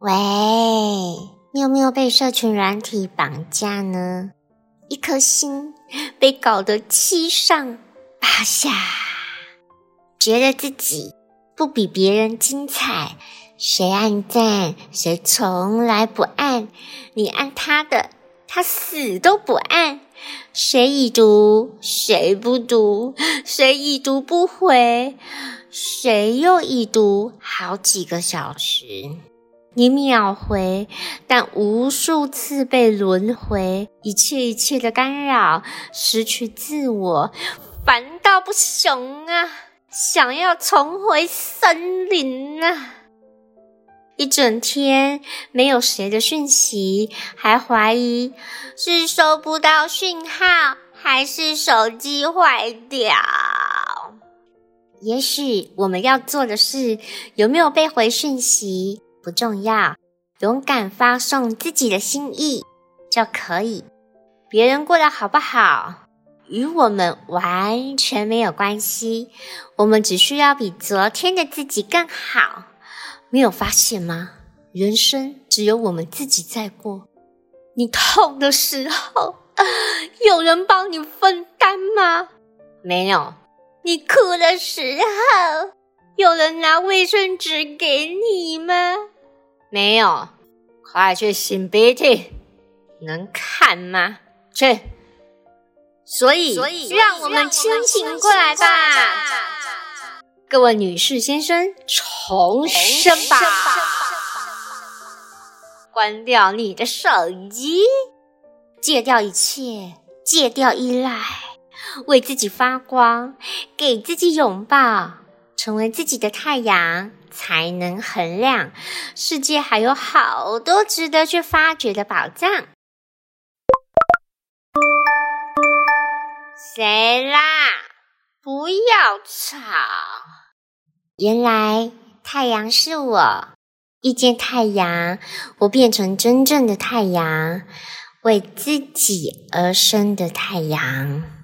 喂，你有没有被社群软体绑架呢？一颗心被搞得七上八下，觉得自己不比别人精彩，谁按赞谁从来不按，你按他的，他死都不按，谁已读谁不读，谁已读不回，谁又已读好几个小时。你秒回，但无数次被轮回，一切一切的干扰，失去自我，烦到不行啊！想要重回森林啊！一整天没有谁的讯息，还怀疑是收不到讯号，还是手机坏掉？也许我们要做的是，有没有被回讯息？不重要，勇敢发送自己的心意就可以。别人过得好不好，与我们完全没有关系。我们只需要比昨天的自己更好。没有发现吗？人生只有我们自己在过。你痛的时候，有人帮你分担吗？没有。你哭的时候。有人拿卫生纸给你吗？没有，快去擤鼻涕，能看吗？去。所以，所以，让我们清醒过来吧，各位女士先生，重生吧！关掉你的手机，戒掉一切，戒掉依赖，为自己发光，给自己拥抱。成为自己的太阳，才能衡亮。世界还有好多值得去发掘的宝藏。谁啦？不要吵！原来太阳是我。遇见太阳，我变成真正的太阳，为自己而生的太阳。